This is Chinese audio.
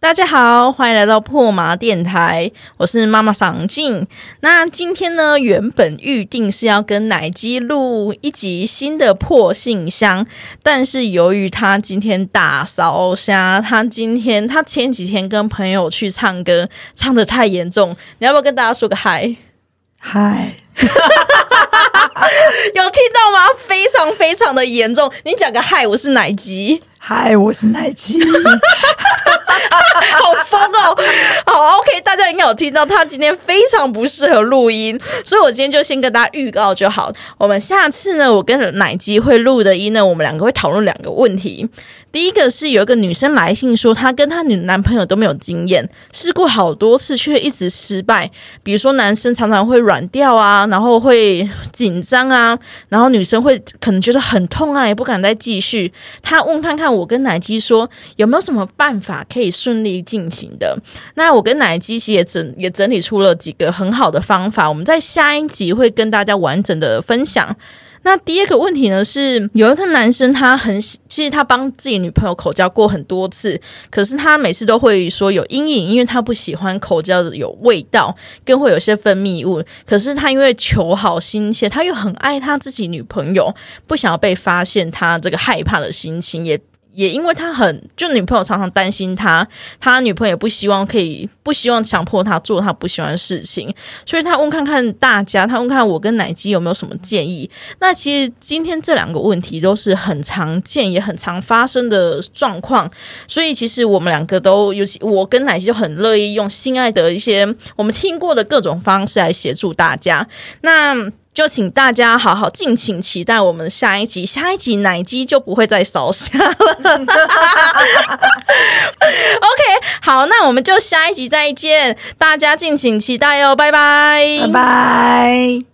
大家好，欢迎来到破麻电台，我是妈妈赏静。那今天呢，原本预定是要跟奶鸡录一集新的破信箱，但是由于他今天大烧虾，他今天他前几天跟朋友去唱歌，唱的太严重，你要不要跟大家说个嗨？嗨，有听到吗？非常非常的严重，你讲个嗨，我是奶鸡。嗨，我是奶鸡。好疯哦！好有听到，他今天非常不适合录音，所以我今天就先跟大家预告就好。我们下次呢，我跟奶机会录的音呢，我们两个会讨论两个问题。第一个是有一个女生来信说，她跟她女男朋友都没有经验，试过好多次却一直失败。比如说，男生常常会软掉啊，然后会紧张啊，然后女生会可能觉得很痛啊，也不敢再继续。她问看看我跟奶鸡说，有没有什么办法可以顺利进行的？那我跟奶鸡其实也也整理出了几个很好的方法，我们在下一集会跟大家完整的分享。那第二个问题呢，是有一个男生，他很喜其实他帮自己女朋友口交过很多次，可是他每次都会说有阴影，因为他不喜欢口交的有味道，更会有些分泌物。可是他因为求好心切，他又很爱他自己女朋友，不想要被发现他这个害怕的心情，也。也因为他很，就女朋友常常担心他，他女朋友也不希望可以，不希望强迫他做他不喜欢的事情，所以他问看看大家，他问看我跟奶鸡有没有什么建议。那其实今天这两个问题都是很常见也很常发生的状况，所以其实我们两个都，尤其我跟奶鸡就很乐意用心爱的一些我们听过的各种方式来协助大家。那。就请大家好好敬请期待我们下一集，下一集奶鸡就不会再烧虾了。OK，好，那我们就下一集再见，大家敬请期待哦，拜拜，拜拜。